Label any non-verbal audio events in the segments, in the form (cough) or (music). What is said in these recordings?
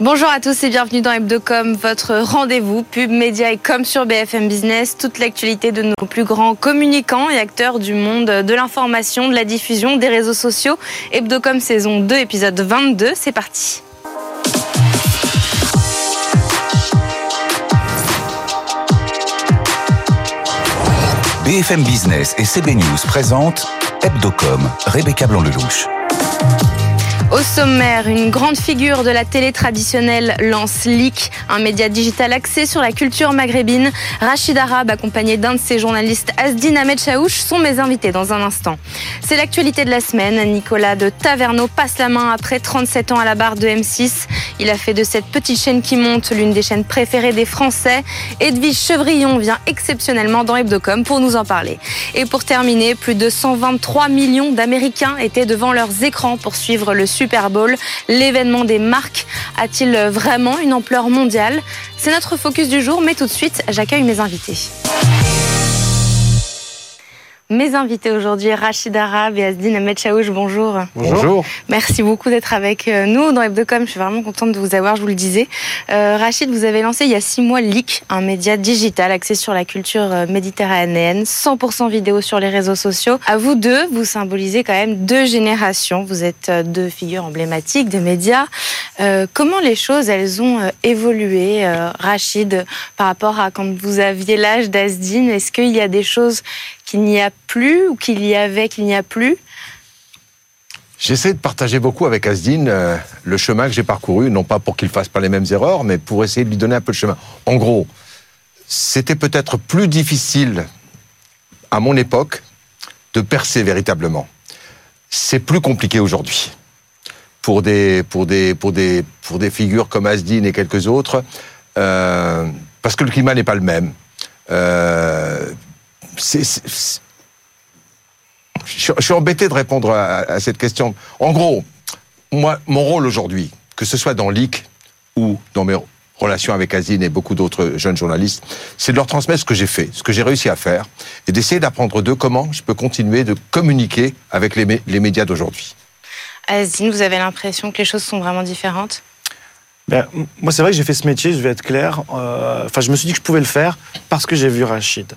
Bonjour à tous et bienvenue dans Hebdocom, votre rendez-vous pub, média et com sur BFM Business. Toute l'actualité de nos plus grands communicants et acteurs du monde de l'information, de la diffusion, des réseaux sociaux. Hebdocom saison 2, épisode 22, c'est parti. BFM Business et CB News présentent Hebdocom, Rebecca Blanc-Lelouch. Au sommaire, une grande figure de la télé traditionnelle lance Leak, un média digital axé sur la culture maghrébine. Rachid Arab, accompagné d'un de ses journalistes, Asdin Ahmed Chaouch, sont mes invités dans un instant. C'est l'actualité de la semaine. Nicolas de Taverneau passe la main après 37 ans à la barre de M6. Il a fait de cette petite chaîne qui monte l'une des chaînes préférées des Français. Edwige Chevrillon vient exceptionnellement dans Hebdocom pour nous en parler. Et pour terminer, plus de 123 millions d'Américains étaient devant leurs écrans pour suivre le Super Bowl. L'événement des marques a-t-il vraiment une ampleur mondiale? C'est notre focus du jour, mais tout de suite, j'accueille mes invités. Mes invités aujourd'hui, Rachid Arab et Asdine Ahmed Chaouch, bonjour. Bonjour. Merci beaucoup d'être avec euh, nous dans Hebdocom. Je suis vraiment contente de vous avoir, je vous le disais. Euh, Rachid, vous avez lancé il y a six mois Leak, un média digital axé sur la culture euh, méditerranéenne, 100% vidéo sur les réseaux sociaux. À vous deux, vous symbolisez quand même deux générations. Vous êtes deux figures emblématiques de médias. Euh, comment les choses, elles ont évolué, euh, Rachid, par rapport à quand vous aviez l'âge d'Asdine Est-ce qu'il y a des choses qu'il n'y a plus ou qu'il y avait qu'il n'y a plus J'essaie de partager beaucoup avec Asdine euh, le chemin que j'ai parcouru, non pas pour qu'il fasse pas les mêmes erreurs, mais pour essayer de lui donner un peu de chemin. En gros, c'était peut-être plus difficile à mon époque de percer véritablement. C'est plus compliqué aujourd'hui. Pour des, pour, des, pour, des, pour des figures comme Asdine et quelques autres, euh, parce que le climat n'est pas le même. Euh, c'est- c'est- c'est- je, je suis embêté de répondre à, à cette question. En gros, moi, mon rôle aujourd'hui, que ce soit dans l'IC ou dans mes relations avec Azine et beaucoup d'autres jeunes journalistes, c'est de leur transmettre ce que j'ai fait, ce que j'ai réussi à faire, et d'essayer d'apprendre d'eux comment je peux continuer de communiquer avec les, mé- les médias d'aujourd'hui. Asdine, vous avez l'impression que les choses sont vraiment différentes? Ben, moi, c'est vrai que j'ai fait ce métier, je vais être clair. euh, Enfin, je me suis dit que je pouvais le faire parce que j'ai vu Rachid.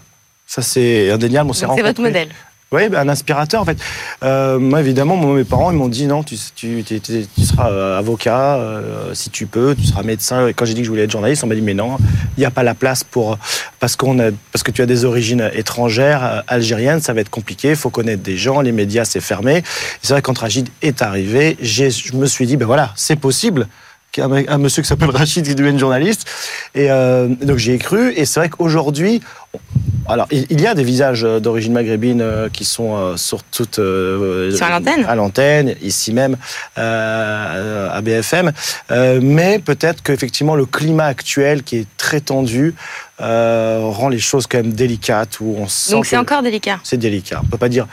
Ça, c'est indéniable. On s'est Donc, C'est votre modèle. Oui, ben, un inspirateur, en fait. Euh, moi, évidemment, moi, mes parents, ils m'ont dit non, tu, tu, tu- seras euh, avocat euh, si tu peux, tu seras médecin. Et quand j'ai dit que je voulais être journaliste, on m'a dit mais non, il n'y a pas la place pour parce qu'on a parce que tu as des origines étrangères algériennes, ça va être compliqué. Il faut connaître des gens, les médias, c'est fermé. C'est vrai que quand Rachid est arrivé, je me suis dit ben voilà, c'est possible un, monsieur qui s'appelle (laughs) Rachid qui devienne journaliste. Et euh, donc j'y ai cru. Et c'est vrai qu'aujourd'hui, alors il y a des visages euh, d'origine maghrébine euh, qui sont sur toute euh, Sur l'antenne. à l'antenne, ici même euh, à BFM. Mais peut-être qu'effectivement le climat actuel qui est très tendu rend les choses quand même délicates où on sent Donc c'est encore délicat. c'est délicat. On peut pas dire,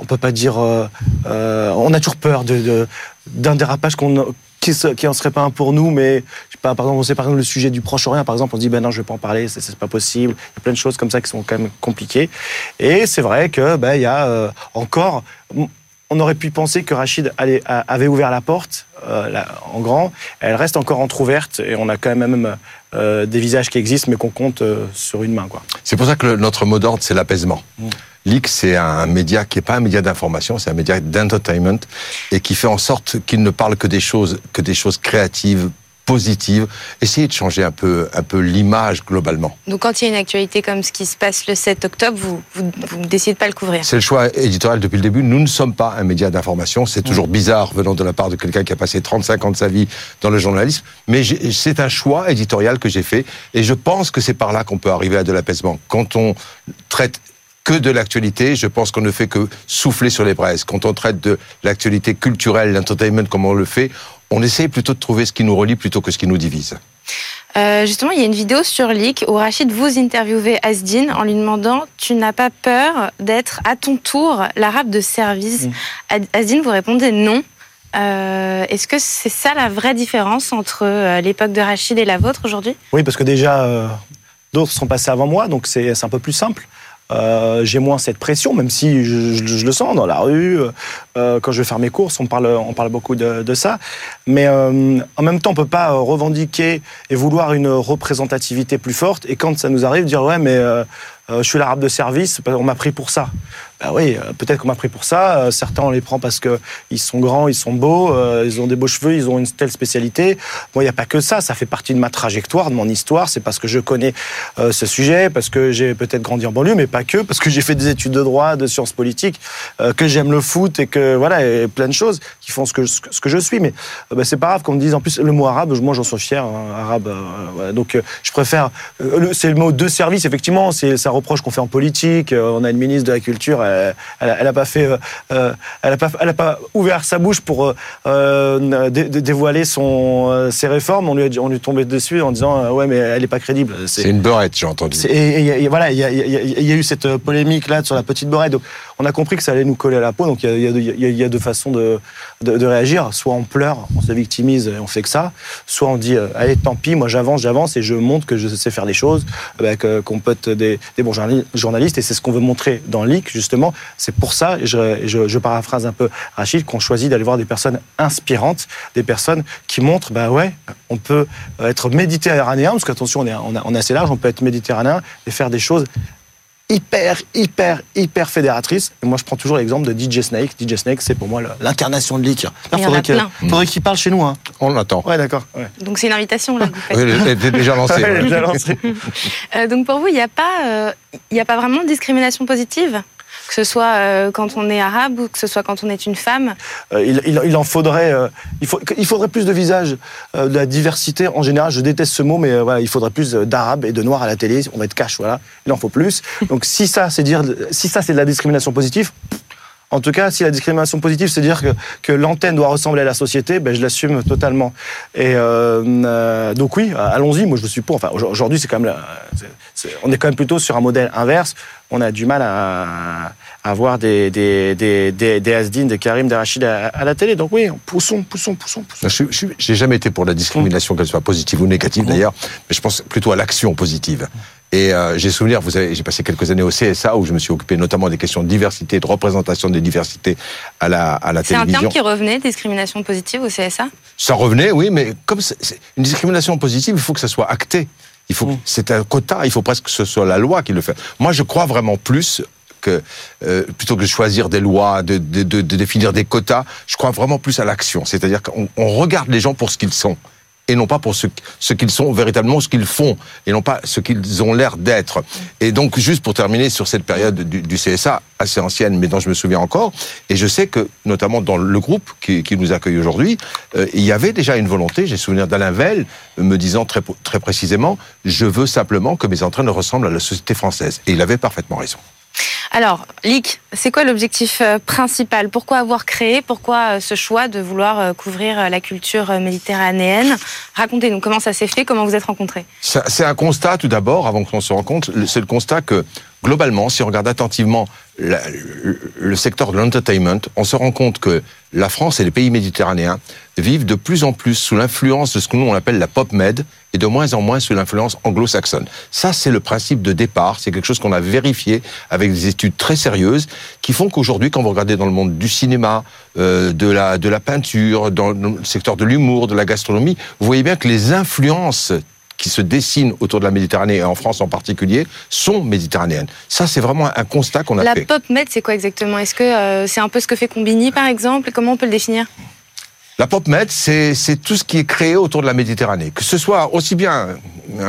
on peut pas dire, on a toujours peur de, de- d'un dérapage qu'on qui, en serait pas un pour nous, mais je sais pas, par exemple, on sait par exemple le sujet du Proche-Orient, par exemple, on se dit ben non, je vais pas en parler, c'est, pas possible. Il y a plein de choses comme ça qui sont quand même compliquées. Et c'est vrai que ben il y a euh, encore, on aurait pu penser que Rachid allait- avait ouvert la porte euh, là, en grand. Elle reste encore entrouverte et on a quand même euh, des visages qui existent, mais qu'on compte sur une main. C'est pour ça que le- notre mot d'ordre, c'est l'apaisement. Mm. L'IC, c'est un média qui n'est pas un média d'information, c'est un média d'entertainment et qui fait en sorte qu'il ne parle que des choses, que des choses créatives, positives. Essayez de changer un peu, un peu l'image globalement. Donc quand il y a une actualité comme ce qui se passe le 7 octobre, vous, vous, vous décidez de pas le couvrir. C'est le choix éditorial depuis le début. Nous ne sommes pas un média d'information. C'est toujours bizarre venant de la part de quelqu'un qui a passé 35 ans de sa vie dans le journalisme. Mais c'est un choix éditorial que j'ai fait. Et je pense que c'est par là qu'on peut arriver à de l'apaisement. Quand on traite que de l'actualité, je pense qu'on ne fait que souffler sur les braises. Quand on traite de l'actualité culturelle, l'entertainment comme on le fait, on essaye plutôt de trouver ce qui nous relie plutôt que ce qui nous divise. Euh, justement, il y a une vidéo sur Leak où Rachid vous interviewez Asdin en lui demandant Tu n'as pas peur d'être à ton tour l'arabe de service Mm. Asdin, vous répondez non. Euh, Est-ce que c'est ça la vraie différence entre euh, l'époque de Rachid et la vôtre aujourd'hui? Oui, parce que déjà, euh, d'autres sont passés avant moi, donc c'est c'est un peu plus simple. Euh, j'ai moins cette pression, même si je, le sens dans la rue, euh, quand je vais faire mes courses, on parle, on parle beaucoup de, de ça. Mais euh, en même temps, on peut pas revendiquer et vouloir une représentativité plus forte. Et quand ça nous arrive, dire ouais, mais euh, euh, je suis l'arabe de service, on m'a pris pour ça. Ben oui, euh, peut-être qu'on m'a pris pour ça. Euh, certains, on les prend parce que ils sont grands, ils sont beaux, euh, ils ont des beaux cheveux, ils ont une telle spécialité. Moi, il n'y a pas que ça. Ça fait partie de ma trajectoire, de mon histoire. C'est parce que je connais ce sujet, parce que j'ai peut-être grandi en banlieue, mais pas que, parce que j'ai fait des études de droit, de sciences politiques, que j'aime le foot et que voilà, et plein de choses qui font ce que, ce que- je suis. Mais ben, c'est pas grave qu'on me dise en plus le mot arabe. Moi, j'en suis fier, hein, arabe. voilà. Donc, je préfère. c'est le mot de service, effectivement. C'est un reproche qu'on fait en politique. On a une ministre de la culture. Elle, elle, a- elle a pas fait. euh, euh, elle a pas. Elle a pas ouvert sa bouche pour euh, euh, dé- dé- dévoiler son euh, ses réformes. On lui a dit- on lui est tombé dessus en disant euh, ouais, mais elle est pas crédible. C'est une beurette, j'ai entendu. Et, et- et voilà, il y, a- y y eu cette euh, polémique là sur la petite beurette. Donc, on a compris que ça allait nous coller à la peau. Donc, il y y a deux- façons de, de, de réagir. Soit on pleure, on se victimise et on fait que ça. Soit on dit, euh, allez, tant pis, moi j'avance, j'avance et je montre que je sais faire des choses, bah, qu'on peut être des, des bons journali- journalistes. Et c'est ce qu'on veut montrer dans Leak, justement. C'est pour ça, et je, je, je paraphrase un peu Rachid, qu'on choisit d'aller voir des personnes inspirantes, des personnes qui montrent, bah ouais, on peut être méditerranéen, parce qu'attention, on est, on, on est assez large, on peut être méditerranéen et faire des choses hyper, hyper, hyper fédératrices. Et moi, je prends toujours l'exemple de DJ Snake. DJ Snake, c'est pour moi l'incarnation de Leak. Il faudrait que- qu'il parle chez nous. Hein. On l'attend. Ouais, d'accord. Ouais. Donc c'est une invitation là (laughs) que vous faites. Oui, elle est déjà lancée. Ouais, déjà. (laughs) Euh, donc pour vous, il n'y a, pas, euh, il n'y a pas vraiment de discrimination positive? Que ce soit euh, quand on est arabe ou que ce soit quand on est une femme. Euh, il, il- il en faudrait, euh, il, faut- il faudrait plus de visages, de la diversité en général. Je déteste ce mot, mais voilà, il faudrait plus d'arabes et de noirs à la télé. On va être cash, voilà. Il en faut plus. (laughs) Donc si ça, c'est dire, si ça, c'est de la discrimination positive. pff, En tout cas, si la discrimination positive, c'est dire que, que l'antenne doit ressembler à la société, ben, je l'assume totalement. Et euh, euh, donc oui, allons-y. Moi, je suis pour. Enfin, aujourd'hui, c'est quand même, la- c'est- c'est- on est quand même plutôt sur un modèle inverse. On a du mal à, à voir des des des des, des Asdin, des Karim, des Rachid à, à la télé. Donc oui, poussons, poussons, poussons, poussons. Je je- j'ai jamais été pour la discrimination, qu'elle soit positive ou négative d'ailleurs, mais je pense plutôt à l'action positive. Et euh, j'ai souvenir, vous savez, j'ai passé quelques années au CSA où je me suis occupé notamment des questions de diversité, de représentation des diversités à la, à la C'est un télévision. terme qui revenait, discrimination positive au CSA Ça revenait, oui, mais comme c'est c'est une discrimination positive, il faut que ça soit acté. Il faut, Mm. c'est un quota. Il faut presque que ce soit la loi qui le fait. Moi, je crois vraiment plus que euh, plutôt que de choisir des lois, de, de, de, de définir des quotas, je crois vraiment plus à l'action. C'est-à-dire qu'on on regarde les gens pour ce qu'ils sont et non pas pour ce, qu'ils sont véritablement, ce qu'ils font, et non pas ce qu'ils ont l'air d'être. Et donc, juste pour terminer sur cette période du, CSA, assez ancienne, mais dont je me souviens encore, et je sais que, notamment dans le groupe qui, nous accueille aujourd'hui, euh, il y avait déjà une volonté, j'ai souvenir d'Alain Vell me disant très, très précisément, je veux simplement que mes entraînes ressemblent à la société française. Et il avait parfaitement raison. Alors, Lick, c'est quoi l'objectif euh, principal? Pourquoi avoir créé? Pourquoi euh, ce choix de vouloir euh, couvrir la culture méditerranéenne? Racontez-nous comment ça s'est fait, comment vous êtes rencontrés? C'est un constat, tout d'abord, avant qu'on se rencontre, c'est le constat que, globalement, si on regarde attentivement le secteur de l'entertainment, on se rend compte que la France et les pays méditerranéens vivent de plus en plus sous l'influence de ce que nous on appelle la pop med et de moins en moins sous l'influence anglo-saxonne. Ça, c'est le principe de départ. C'est quelque chose qu'on a vérifié avec des études très sérieuses qui font qu'aujourd'hui, quand vous regardez dans le monde du cinéma, euh, de la de la peinture, dans le secteur de l'humour, de la gastronomie, vous voyez bien que les influences qui se dessinent autour de la Méditerranée et en France en particulier sont méditerranéennes. Ça, c'est vraiment un constat qu'on a La fait. pop med, c'est quoi exactement? Est-ce que euh, c'est un peu ce que fait Combini, par exemple? Comment on peut le définir? La pop med, c'est c'est tout ce qui est créé autour de la Méditerranée. Que ce soit aussi bien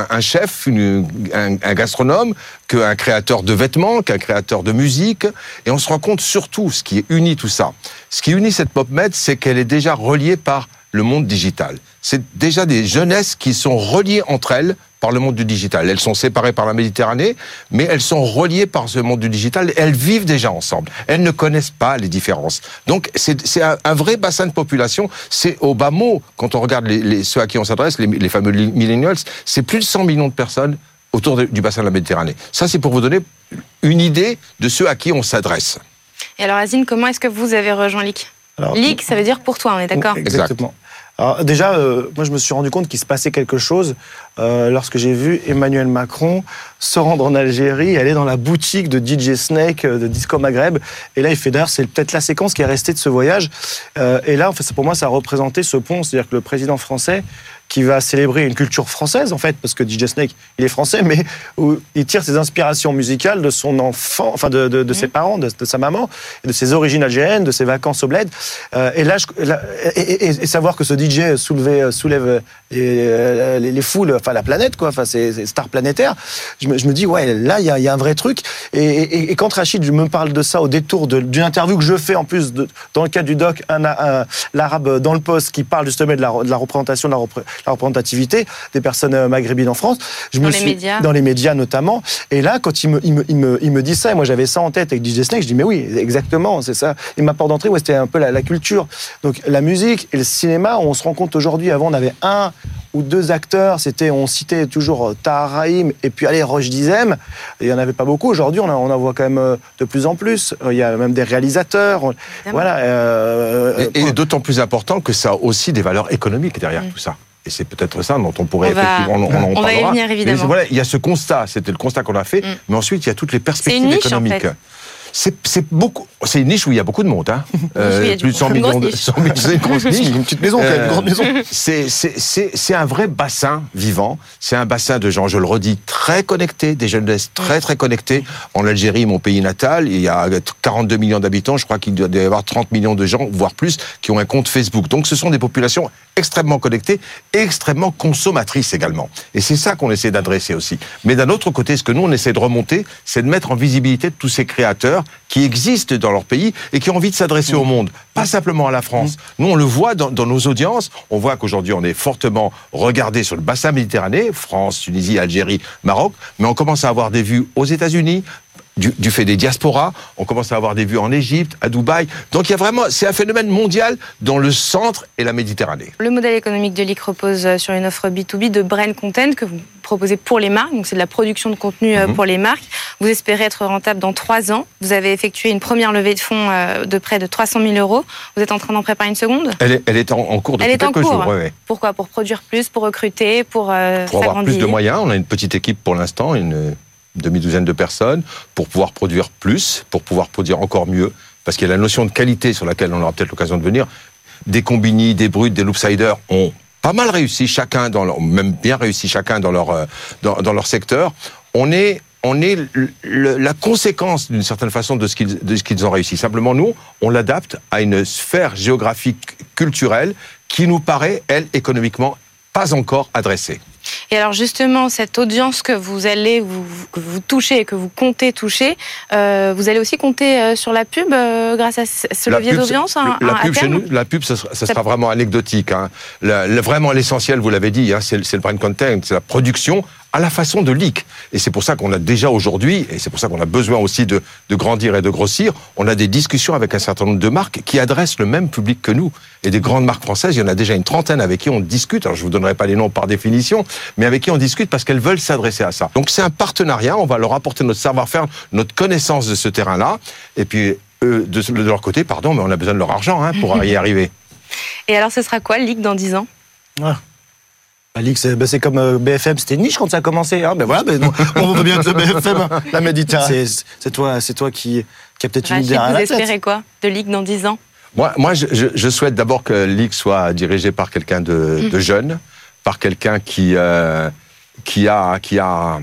un, chef, un, un gastronome, qu'un créateur de vêtements, qu'un créateur de musique. Et on se rend compte surtout, ce qui unit tout ça, ce qui unit cette pop med, c'est qu'elle est déjà reliée par le monde digital. C'est déjà des jeunesses qui sont reliées entre elles par le monde du digital. Elles sont séparées par la Méditerranée, mais elles sont reliées par ce monde du digital. Elles vivent déjà ensemble. Elles ne connaissent pas les différences. Donc c'est un, un, vrai bassin de population. C'est au bas mot, quand on regarde les, les, ceux à qui on s'adresse, les, les fameux millennials, c'est plus de 100 millions de personnes autour de, du bassin de la Méditerranée. Ça, c'est pour vous donner une idée de ceux à qui on s'adresse. Et alors, Azine, comment est-ce que vous avez rejoint LIC LIC, ça veut dire pour toi, on est d'accord? Exactement. Alors déjà, euh, moi je me suis rendu compte qu'il se passait quelque chose euh, lorsque j'ai vu Emmanuel Macron se rendre en Algérie, aller dans la boutique de DJ Snake euh, de Disco Maghreb. Et là, il fait d'ailleurs, c'est peut-être la séquence qui est restée de ce voyage. Euh, et là, en fait, pour moi, ça a représenté ce pont, c'est-à-dire que le président français qui va célébrer une culture française, en fait, parce que DJ Snake, il est français, (laughs) mais où il tire ses inspirations musicales de son enfant, enfin de, de, de ses parents, de, de, sa maman, de ses origines algériennes, de ses vacances au bled. Euh, et là, je, là et, et, et, savoir que ce DJ soulevait, soulève les, les, les, foules, enfin la planète, quoi, enfin c'est star planétaire, je me, je me, dis, ouais, là, il y a, y a, un vrai truc. Et, quand Rachid me parle de ça au détour d'une interview que je fais, en plus, dans le cadre du doc, un, un, l'arabe dans le poste, qui parle justement de la, de la représentation, de la, la représentativité des personnes euh, maghrébines en France. Je dans me les suis, médias. Dans les médias notamment. Et là, quand il me, il me, il me, il me dit ça, et moi j'avais ça en tête avec DJ Snake, je dis mais oui, exactement, c'est ça. Et ma porte d'entrée, ouais, c'était un peu la, la, culture. Donc la musique et le cinéma, on se rend compte aujourd'hui, avant on avait un ou deux acteurs, c'était, on citait toujours Tahar Rahim et puis allez, Roche Dizem. Il n'y en avait pas beaucoup. Aujourd'hui, on, on en voit quand même euh, de plus en plus. Il y a même des réalisateurs. On, voilà. Euh, et, et d'autant plus important que ça a aussi des valeurs économiques derrière mmh. tout ça. Et c'est peut-être ça dont on pourrait on va, effectivement. On, on, on va y venir évidemment. Mais voilà, il y a ce constat, c'était le constat qu'on a fait, mmh. mais ensuite il y a toutes les perspectives niche, économiques. En fait. C'est beaucoup. C'est une niche où il y a beaucoup de monde. Hein. (laughs) Euh, plus de 100 millions de. 100 000, c'est une grosse (laughs) niche. une petite maison, euh, une grande maison. C'est un vrai bassin vivant. C'est un bassin de gens, je le redis, très connectés, des jeunes très très connectés. En Algérie, mon pays natal, il y a 42 millions d'habitants. Je crois qu'il doit y avoir 30 millions de gens, voire plus, qui ont un compte Facebook. Donc, ce sont des populations extrêmement connectées, extrêmement consommatrices également. Et c'est ça qu'on essaie d'adresser aussi. Mais d'un autre côté, ce que nous on essaie de remonter, c'est de mettre en visibilité tous ces créateurs qui existent dans leur pays et qui ont envie de s'adresser mmh. au monde, pas simplement à la France. Mmh. Nous, on le voit dans, dans nos audiences. On voit qu'aujourd'hui, on est fortement regardé sur le bassin méditerranéen, France, Tunisie, Algérie, Maroc, mais on commence à avoir des vues aux États-Unis, du, du, fait des diasporas. On commence à avoir des vues en Égypte, à Dubaï. Donc il y a vraiment, c'est un phénomène mondial dans le centre et la Méditerranée. Le modèle économique de l'IC repose sur une offre B2B de brand content que vous proposez pour les marques. Donc c'est de la production de contenu mm -hmm. pour les marques. Vous espérez être rentable dans trois ans. Vous avez effectué une première levée de fonds de près de 300 000 euros. Vous êtes en train d'en préparer une seconde? Elle est, elle est en, en, cours depuis elle est quelques en cours. jours. Ouais, ouais. Pourquoi? Pour produire plus, pour recruter, pour euh, Pour avoir plus de moyens. On a une petite équipe pour l'instant, une demi-douzaine de personnes pour pouvoir produire plus, pour pouvoir produire encore mieux, parce qu'il y a la notion de qualité sur laquelle on aura peut-être l'occasion de venir. Des combini, des brutes, des loopsiders ont pas mal réussi chacun dans leur, même bien réussi chacun dans leur, dans, dans leur secteur. On est on est la conséquence d'une certaine façon de ce qu'ils qu ont réussi. Simplement, nous, on l'adapte à une sphère géographique culturelle qui nous paraît, elle, économiquement, pas encore adressée. Et alors justement, cette audience que vous allez vous, que vous touchez, que vous comptez toucher, euh, vous allez aussi compter euh, sur la pub euh, grâce à ce levier d'audience La, la, pub chez nous, la pub, ça sera, ça sera vraiment anecdotique. Hein. Le, vraiment l'essentiel, vous l'avez dit, hein, c'est le brand content, c'est la production à la façon de leak. Et c'est pour ça qu'on a déjà aujourd'hui, et c'est pour ça qu'on a besoin aussi de, de, grandir et de grossir, on a des discussions avec un certain nombre de marques qui adressent le même public que nous. Et des grandes marques françaises, il y en a déjà une trentaine avec qui on discute. Alors je vous donnerai pas les noms par définition, mais avec qui on discute parce qu'elles veulent s'adresser à ça. Donc c'est un partenariat, on va leur apporter notre savoir-faire, notre connaissance de ce terrain-là, et puis eux, de, de, leur côté, pardon, mais on a besoin de leur argent hein, pour y (laughs) arriver. Et alors ce sera quoi le leak dans 10 ans? Ah. Alix, c'est ben comme euh, BFM, c'était niche quand ça a commencé. Hein ben voilà, ben non, on veut bien que BFM, (laughs) la Méditerranée. C'est toi, c'est toi qui, qui a peut-être une idée à Vous espérez quoi de Ligue dans 10 ans? Moi, moi je, je, souhaite d'abord que Ligue soit dirigée par quelqu'un de, mmh. de, jeune, par quelqu'un qui, euh, qui a, qui a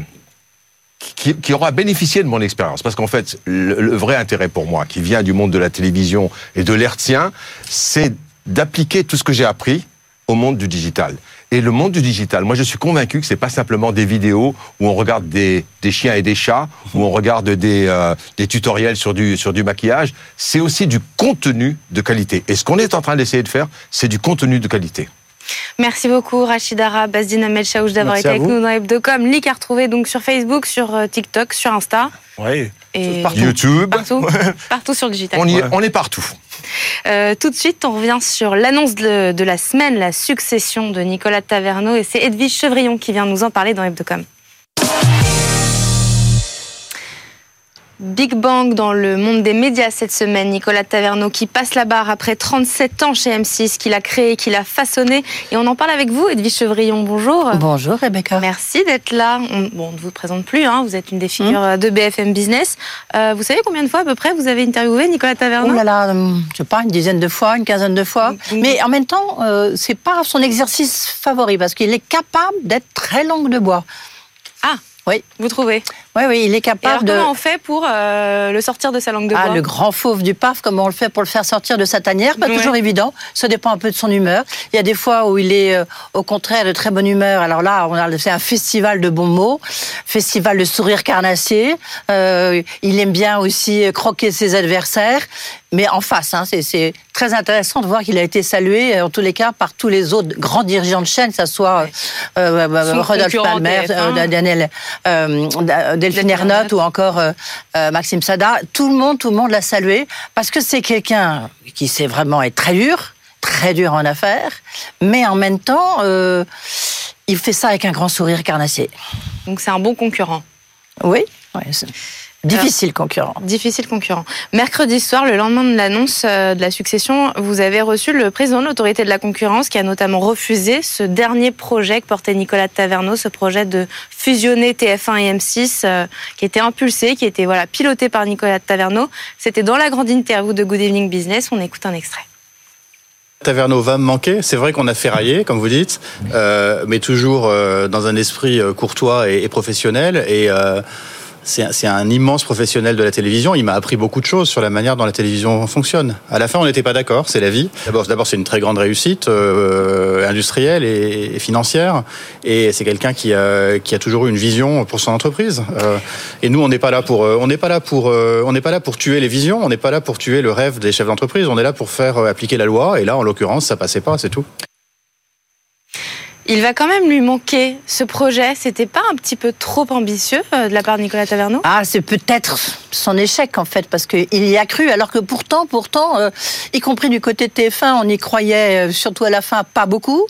qui, qui, aura bénéficié de mon expérience. Parce qu'en fait, le, le, vrai intérêt pour moi, qui vient du monde de la télévision et de l'hertzien, c'est d'appliquer tout ce que j'ai appris au monde du digital. Et le monde du digital, moi je suis convaincu que c'est pas simplement des vidéos où on regarde des, des chiens et des chats, où on regarde des, euh, des tutoriels sur du, sur du maquillage, c'est aussi du contenu de qualité. Et ce qu'on est en train d'essayer de faire, c'est du contenu de qualité. Merci beaucoup Rachidara Bazdina Melchaouch d'avoir été avec vous. nous dans Hebdocom. Lik à retrouver donc sur Facebook, sur euh, TikTok, sur Insta Oui. Et Partout. YouTube, partout, partout sur le digital. on, y est, Ouais. on est partout. Euh, tout de suite, on revient sur l'annonce de, de la semaine, la succession de Nicolas Taverneau et c'est Edwige Chevrillon qui vient nous en parler dans Hebdocom. Big Bang dans le monde des médias cette semaine. Nicolas Taverneau qui passe la barre après 37 ans chez M6, qu'il a créé, qu'il a façonné. Et on en parle avec vous, Edwige Chevrillon. Bonjour. Bonjour Rebecca. Merci d'être là. On, bon, on ne vous présente plus, hein, vous êtes une des figures euh, de BFM Business. Euh, vous savez combien de fois à peu près vous avez interviewé Nicolas Taverneau? Oh là là, hum, je sais pas, une dizaine de fois, une quinzaine de fois. Mais en même temps, euh, c'est pas son exercice favori parce qu'il est capable d'être très langue de bois. Ah, Oui. vous trouvez Oui, oui, il est Et alors, capable de. comment on fait pour euh, le sortir de sa langue de Ah, bois le grand fauve du PAF, comment on le fait pour le faire sortir de sa tanière? Pas Ouais. toujours évident. Ça dépend un peu de son humeur. Il y a des fois où il est, euh, au contraire, de très bonne humeur. Alors là, on a c'est un festival de bons mots, festival de sourire carnassier. Euh, il aime bien aussi croquer ses adversaires, mais en face. Hein, c'est- très intéressant de voir qu'il a été salué, euh, en tous les cas, par tous les autres grands dirigeants de chaîne, que ce soit euh, euh, Son Rodolphe Palmer, TF1. euh, Daniel, Delphine Ernotte ou encore Maxime Sada. Tout le monde, tout le monde l'a salué parce que c'est quelqu'un qui sait vraiment être très dur, très dur en affaires, mais en même temps, il fait ça avec un grand sourire carnassier. Donc c'est un bon concurrent. Oui, ouais, c'est difficile concurrent. Difficile concurrent. Mercredi soir, le lendemain de l'annonce euh, de la succession, vous avez reçu le président de l'autorité de la concurrence qui a notamment refusé ce dernier projet que portait Nicolas Taverneau, ce projet de fusionner TF1 et M6 euh, qui était impulsé, qui était voilà, piloté par Nicolas Taverneau. C'était dans la grande interview de Good Evening Business. On écoute un extrait. Taverneau va me manquer. C'est vrai qu'on a ferraillé, comme vous dites, euh, mais toujours euh, dans un esprit euh, courtois et, et professionnel. Et euh, c'est un- immense professionnel de la télévision. Il m'a appris beaucoup de choses sur la manière dont la télévision fonctionne. À la fin, on n'était pas d'accord. C'est la vie. D'abord, c'est une très grande réussite euh, industrielle et, et financière. Et c'est quelqu'un qui a, qui a toujours eu une vision pour son entreprise. Euh, et nous, on n'est pas là pour, euh, on n'est pas là pour, euh, on n'est pas là pour tuer les visions. On n'est pas là pour tuer le rêve des chefs d'entreprise. On est là pour faire euh, appliquer la loi. Et là, en l'occurrence, ça passait pas. C'est tout. Il va quand même lui manquer ce projet. C'était pas un petit peu trop ambitieux euh, de la part de Nicolas Taverneau? Ah, c'est peut-être son échec en fait, parce qu'il y a cru, alors que pourtant, pourtant, euh, y compris du côté de TF1, on y croyait, euh, surtout à la fin, pas beaucoup.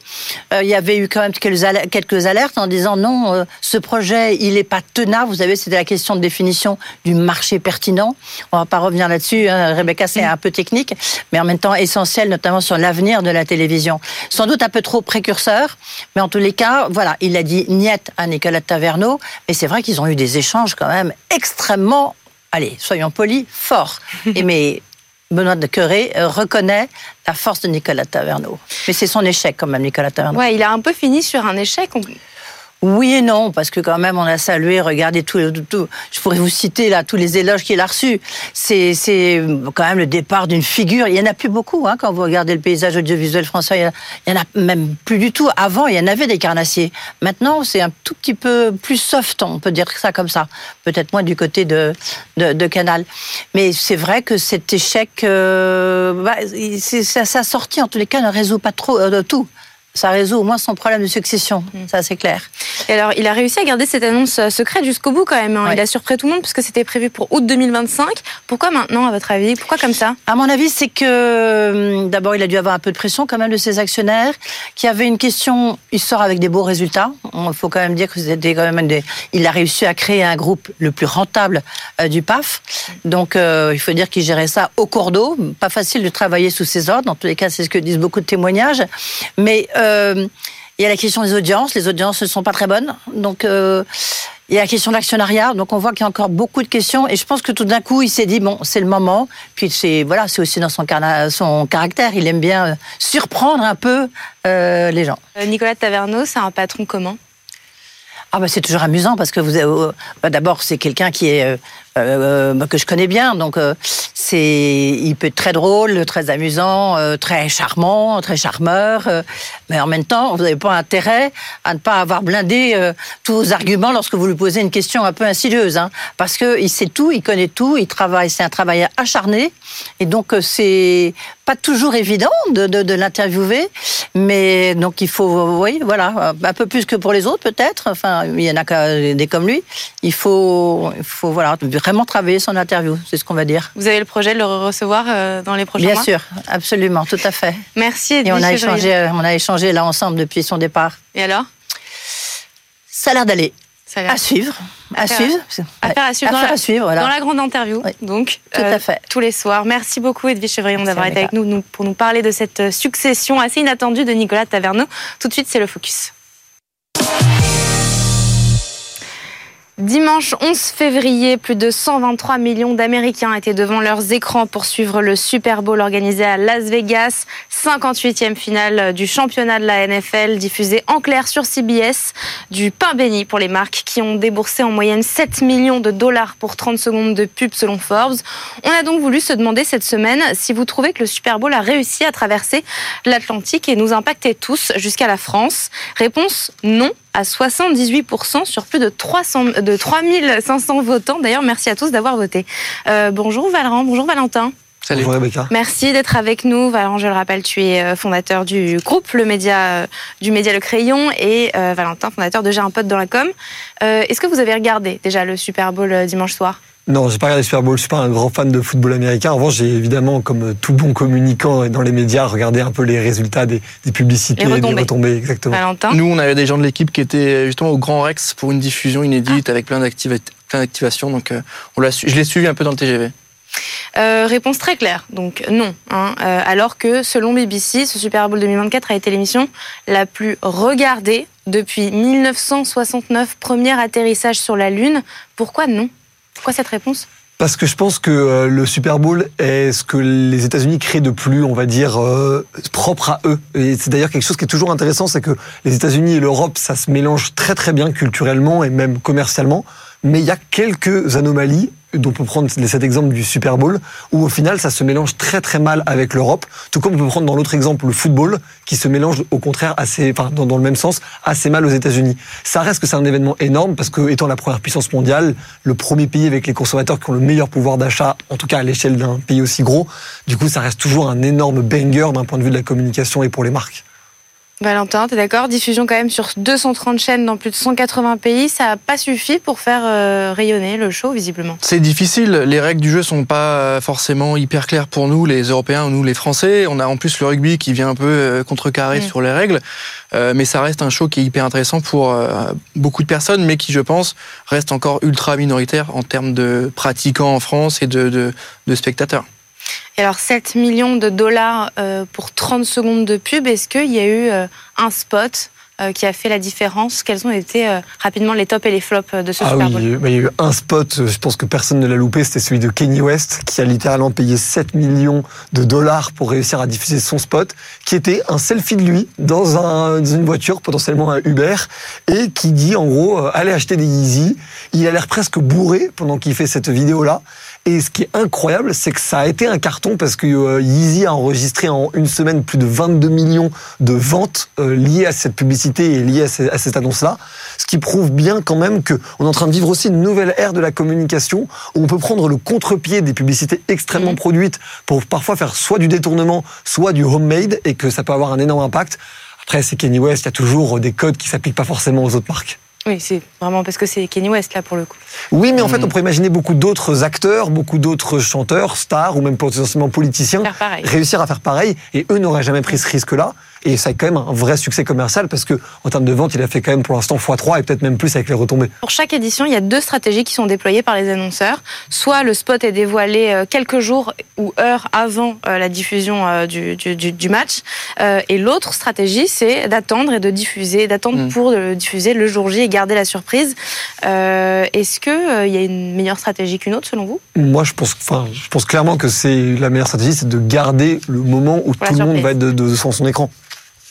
Euh, il y avait eu quand même quelques, al- quelques alertes en disant non, ce projet, il n'est pas tenable. Vous savez, c'était la question de définition du marché pertinent. On va pas revenir là-dessus. Hein. Rebecca, c'est un peu technique, mais en même temps essentiel, notamment sur l'avenir de la télévision. Sans doute un peu trop précurseur, mais en tous les cas, voilà, il a dit niet à Nicolas Taverneau, mais c'est vrai qu'ils ont eu des échanges quand même extrêmement, allez, soyons polis, forts. Et (laughs) mais Benoît de Queré euh, reconnaît la force de Nicolas Taverneau. Mais c'est son échec quand même, Nicolas Taverneau. Ouais, il a un peu fini sur un échec. On- Oui et non, parce que quand même on a salué, regardez tout, tout, je pourrais vous citer là tous les éloges qu'il a reçus. C'est, c'est quand même le départ d'une figure. Il y en a plus beaucoup hein, quand vous regardez le paysage audiovisuel français. Il y en a- même plus du tout. Avant, il y en avait des carnassiers. Maintenant, c'est un tout petit peu plus soft, on peut dire ça comme ça. Peut-être moins du côté de, de, de Canal. Mais c'est vrai que cet échec, euh, bah, c'est- ça, sa sortie en tous les cas ne résout pas trop euh, tout. Ça résout au moins son problème de succession, ça c'est clair. Et alors, il a réussi à garder cette annonce euh, secrète jusqu'au bout quand même. hein. Il a surpris tout le monde puisque c'était prévu pour août 2025. Pourquoi maintenant, à votre avis? Pourquoi comme ça? À mon avis, c'est que hum, d'abord, il a dû avoir un peu de pression quand même de ses actionnaires, qui avaient une question. Il sort avec des beaux résultats. Il faut quand même dire que c'était quand même des. Il a réussi à créer un groupe le plus rentable euh, du PAF. Donc, euh, il faut dire qu'il gérait ça au cours d'eau. Pas facile de travailler sous ses ordres. En tous les cas, c'est ce que disent beaucoup de témoignages. Mais euh, il y a la question des audiences. Les audiences ne sont pas très bonnes. Donc, euh, il y a la question de l'actionnariat. Donc, on voit qu'il y a encore beaucoup de questions. Et je pense que tout d'un coup, il s'est dit, bon, c'est le moment. Puis, c'est voilà, c'est aussi dans son, caractère. Il aime bien euh, surprendre un peu euh, les gens. Euh, Nicolas Taverneau, c'est un patron comment? Ah bah c'est toujours amusant parce que vous euh, bah, d'abord c'est quelqu'un qui est euh, euh, bah, que je connais bien. Donc, euh, c'est, il peut être très drôle, très amusant, euh, très charmant, très charmeur. mais en même temps, vous n'avez pas intérêt à ne pas avoir blindé tous vos arguments lorsque vous lui posez une question un peu insidieuse, hein, parce que il sait tout, il connaît tout, il travaille, c'est un travail acharné, et donc c'est pas toujours évident de, l'interviewer, mais donc il faut, oui, voilà, un peu plus que pour les autres peut-être. Enfin, il y en a des comme lui. Il faut, il faut voilà, vraiment travailler son interview, c'est ce qu'on va dire. Vous avez le projet de le recevoir euh, dans les prochains Bien mois sûr, absolument, tout à fait. Merci Et on a échangé, euh, on a échangé là ensemble depuis son départ. Et alors? Ça a l'air d'aller. Ça a l'air- À suivre, à Affaire- suivre. Affaire à suivre dans Affaire la- à suivre, voilà. Dans la grande interview, Oui. donc Tout à fait. tous les soirs. Merci beaucoup Edwige Chevrillon d'avoir été avec nous, nous pour nous parler de cette euh, succession assez inattendue de Nicolas Taverneau. Tout de suite, c'est le focus. Dimanche 11 février, plus de 123 millions d'Américains étaient devant leurs écrans pour suivre le Super Bowl organisé à Las Vegas, 58e finale du championnat de la NFL diffusée en clair sur CBS, du pain béni pour les marques qui ont déboursé en moyenne 7 millions de dollars pour 30 secondes de pub selon Forbes. On a donc voulu se demander cette semaine si vous trouvez que le Super Bowl a réussi à traverser l'Atlantique et nous impacter tous jusqu'à la France. Réponse non à 78% sur plus de, 300, de 3500 votants. D'ailleurs, merci à tous d'avoir voté. Euh, bonjour Valran, bonjour Valentin. Salut. Bonjour Rebecca. Merci d'être avec nous. Valran, je le rappelle, tu es euh, fondateur du groupe, le média, euh, du média Le Crayon, et euh, Valentin, fondateur de J'ai un pote dans la com. Euh, Est-ce que vous avez regardé déjà le Super Bowl dimanche soir? Non, j'ai pas regardé le Super Bowl, je suis pas un grand fan de football américain. En revanche, j'ai évidemment, comme tout bon communicant et dans les médias, regardé un peu les résultats des, des publicités, Les retombées. des retombées, exactement. Valentin Nous, on avait des gens de l'équipe qui étaient justement au Grand Rex pour une diffusion inédite avec plein d'activa- plein d'activations. Donc, euh, on l'a su- je l'ai suivi un peu dans le TGV. Euh, réponse très claire, donc non. hein. Euh, alors que selon BBC, ce Super Bowl 2024 a été l'émission la plus regardée depuis 1969, premier atterrissage sur la Lune. Pourquoi non? Pourquoi cette réponse? Parce que je pense que euh, le Super Bowl est ce que les États-Unis créent de plus, on va dire, euh, propre à eux. Et c'est d'ailleurs quelque chose qui est toujours intéressant, c'est que les États-Unis et l'Europe, ça se mélange très très bien culturellement et même commercialement. Mais il y a quelques anomalies, on peut prendre cet exemple du Super Bowl, où au final ça se mélange très très mal avec l'Europe. Tout comme on peut prendre dans l'autre exemple le football, qui se mélange au contraire assez, enfin dans, dans le même sens, assez mal aux États-Unis. Ça reste que c'est un événement énorme parce que étant la première puissance mondiale, le premier pays avec les consommateurs qui ont le meilleur pouvoir d'achat, en tout cas à l'échelle d'un pays aussi gros, du coup ça reste toujours un énorme banger d'un point de vue de la communication et pour les marques. Valentin, t'es d'accord? Diffusion quand même sur 230 chaînes dans plus de 180 pays, ça n'a pas suffi pour faire euh, rayonner le show visiblement. C'est difficile. Les règles du jeu sont pas euh, forcément hyper claires pour nous, les Européens ou nous, les Français. On a en plus le rugby qui vient un peu euh, contrecarrer Mm. sur les règles. Euh, mais ça reste un show qui est hyper intéressant pour euh, beaucoup de personnes, mais qui, je pense, reste encore ultra minoritaire en termes de pratiquants en France et de, de, de spectateurs. Et alors 7 millions de dollars euh, pour 30 secondes de pub, est-ce qu'il y a eu euh, un spot euh, qui a fait la différence? Quels ont été euh, rapidement les tops et les flops de ce Ah Super oui, Bowl? il y a eu- il y a eu un spot, je pense que personne ne l'a loupé, c'était celui de Kanye West, qui a littéralement payé 7 millions de dollars pour réussir à diffuser son spot, qui était un selfie de lui dans, un- dans une voiture, potentiellement un Uber, et qui dit en gros, euh, allez acheter des Yeezy. Il a l'air presque bourré pendant qu'il fait cette vidéo-là. Et ce qui est incroyable, c'est que ça a été un carton parce que euh, Yeezy a enregistré en une semaine plus de 22 millions de ventes euh, liées à cette publicité et liées à, ce- à cette annonce-là. Ce qui prouve bien quand même qu'on est en train de vivre aussi une nouvelle ère de la communication où on peut prendre le contre-pied des publicités extrêmement Mhm. produites pour parfois faire soit du détournement, soit du homemade et que ça peut avoir un énorme impact. Après, c'est Kenny West, il y a toujours des codes qui s'appliquent pas forcément aux autres marques. Oui, c'est vraiment parce que c'est Kenny West là pour le coup. Oui, mais en fait, Mhm. on pourrait imaginer beaucoup d'autres acteurs, beaucoup d'autres chanteurs, stars ou même potentiellement politiciens réussir à faire pareil et eux n'auraient jamais pris ce risque-là. Et ça a quand même un vrai succès commercial parce que en termes de vente, il a fait quand même pour l'instant x3 et peut-être même plus avec les retombées. Pour chaque édition, il y a deux stratégies qui sont déployées par les annonceurs. Soit le spot est dévoilé euh, quelques jours ou heures avant euh, la diffusion euh, du, du- du- du match. Et l'autre stratégie, c'est d'attendre et de diffuser, d'attendre Mm. pour le diffuser le jour J et garder la surprise. Euh, Est-ce qu'il y a une meilleure stratégie qu'une autre selon vous? Moi, je pense, enfin, je pense clairement que c'est la meilleure stratégie, c'est de garder le moment où tout le monde va être de, de- devant son écran.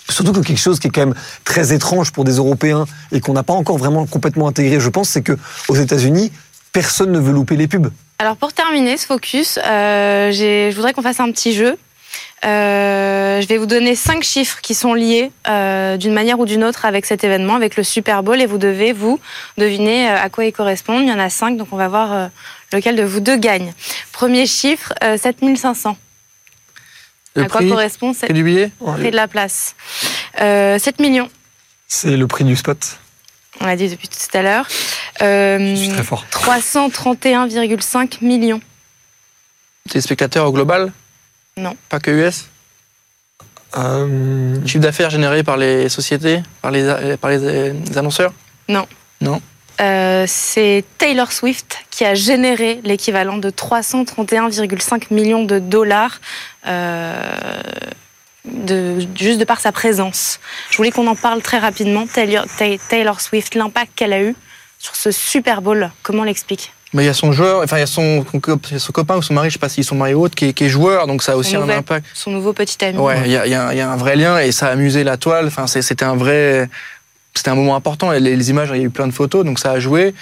Surtout que quelque chose qui est quand même très étrange pour des Européens et qu'on n'a pas encore vraiment complètement intégré, je pense, c'est que aux États-Unis, personne ne veut louper les pubs. Alors pour terminer ce focus, euh, je voudrais qu'on fasse un petit jeu. Euh, je vais vous donner cinq chiffres qui sont liés euh, d'une manière ou d'une autre avec cet événement, avec le Super Bowl, et vous devez vous deviner à quoi ils correspondent. Il y en a cinq, donc on va voir lequel de vous deux gagne. Premier chiffre, euh, 7500. Le à quoi correspond cette prix du billet prix de la place Euh, 7 millions, C'est le prix du spot. on l'a dit depuis tout à l'heure. Euh, Je suis très fort. 331,5 millions. C'est spectateurs au global Non. Pas que US Euh, Chiffre d'affaires généré par les sociétés, par euh, les annonceurs Non. Non. Euh, c'est Taylor Swift qui a généré l'équivalent de 331,5 millions de dollars euh, de, juste de par sa présence. Je voulais qu'on en parle très rapidement. Taylor, Ta- Taylor Swift, l'impact qu'elle a eu sur ce Super Bowl, comment l'explique? Mais il y a son joueur, enfin il y a son, copain ou son mari, je sais pas s'ils sont mariés ou autre, qui est, qui est joueur, donc ça a aussi Son un nouvel- impact. Son nouveau petit ami. Ouais, il y a, y a un- il y a un vrai lien et ça a amusé la toile. Enfin, c'était un vrai, c'était un moment important. Et les, images, il y a eu plein de photos, donc ça a joué.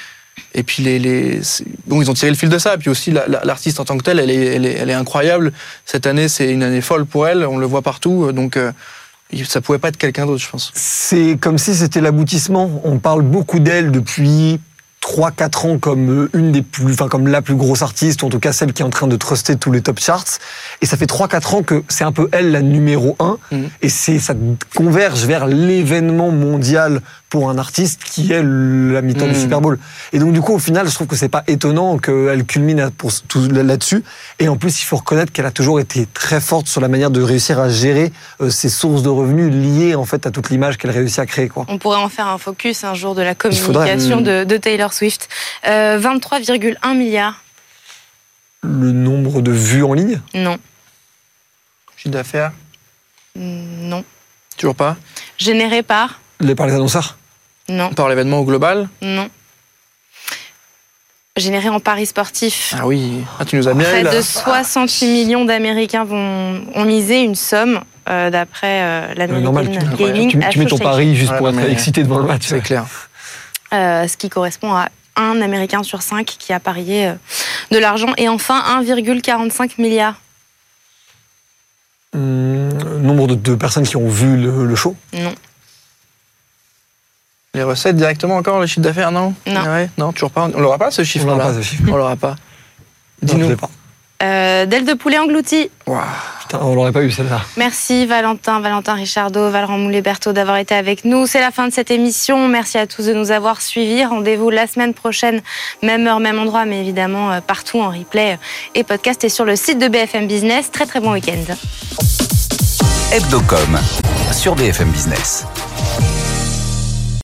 Et puis les, les bon, ils ont tiré le fil de ça. Puis aussi la- la- l'artiste en tant que telle, elle est, incroyable. Cette année, c'est une année folle pour elle. On le voit partout, donc euh, ça pouvait pas être quelqu'un d'autre, je pense. C'est comme si c'était l'aboutissement. On parle beaucoup d'elle depuis 3-4 ans comme euh, une des plus, enfin comme la plus grosse artiste, ou en tout cas celle qui est en train de truster tous les top charts. Et ça fait 3-4 ans que c'est un peu elle la numéro 1. Mhm. Et c'est, ça converge vers l'événement mondial pour un artiste qui est la mi-temps du Mhm. Super Bowl. Et donc du coup, au final, je trouve que c'est pas étonnant qu'elle culmine à- pour tout là-dessus. Et en plus, il faut reconnaître qu'elle a toujours été très forte sur la manière de réussir à gérer euh, ses sources de revenus liées en fait à toute l'image qu'elle réussit à créer. Quoi. On pourrait en faire un focus un jour de la faudrait. communication de, de Taylor Swift. Euh, 23,1 milliards. Le nombre de vues en ligne? Non, Chiffre d'affaires, non. toujours pas? Généré par? Les- par les annonceurs? Non, Par l'événement au global. non. Généré en paris sportif. Ah oui, ah, tu nous as bien Près eu là. de 68 millions d'Américains vont, ont misé une somme euh, d'après euh, Euh, Normal, tu, Gaming tu- tu mets ton pari juste Ouais, pour être mais- excité devant le match. C'est clair. Euh, ce qui correspond à un Américain sur cinq qui a parié euh, de l'argent. Et enfin, 1,45 milliard. Hum, nombre de, de personnes qui ont vu le, le show? Non. Les recettes directement encore, le chiffre d'affaires, non Non. Ouais, non, toujours pas. On l'aura pas ce On chiffre-là. l'aura pas, ce chiffre. On l'aura pas. (laughs) Non, je Dis-nous. pas. Euh, D'aile de poulet engloutie. Waouh. Putain, on l'aurait pas eu celle-là. Merci Valentin, Valentin Richardot, Valran Moulet-Berthaud d'avoir été avec nous. C'est la fin de cette émission. Merci à tous de nous avoir suivis. Rendez-vous la semaine prochaine, même heure, même endroit, mais évidemment euh, partout en replay et podcast et sur le site de BFM Business. Très très bon week-end. Hebdocom sur BFM Business.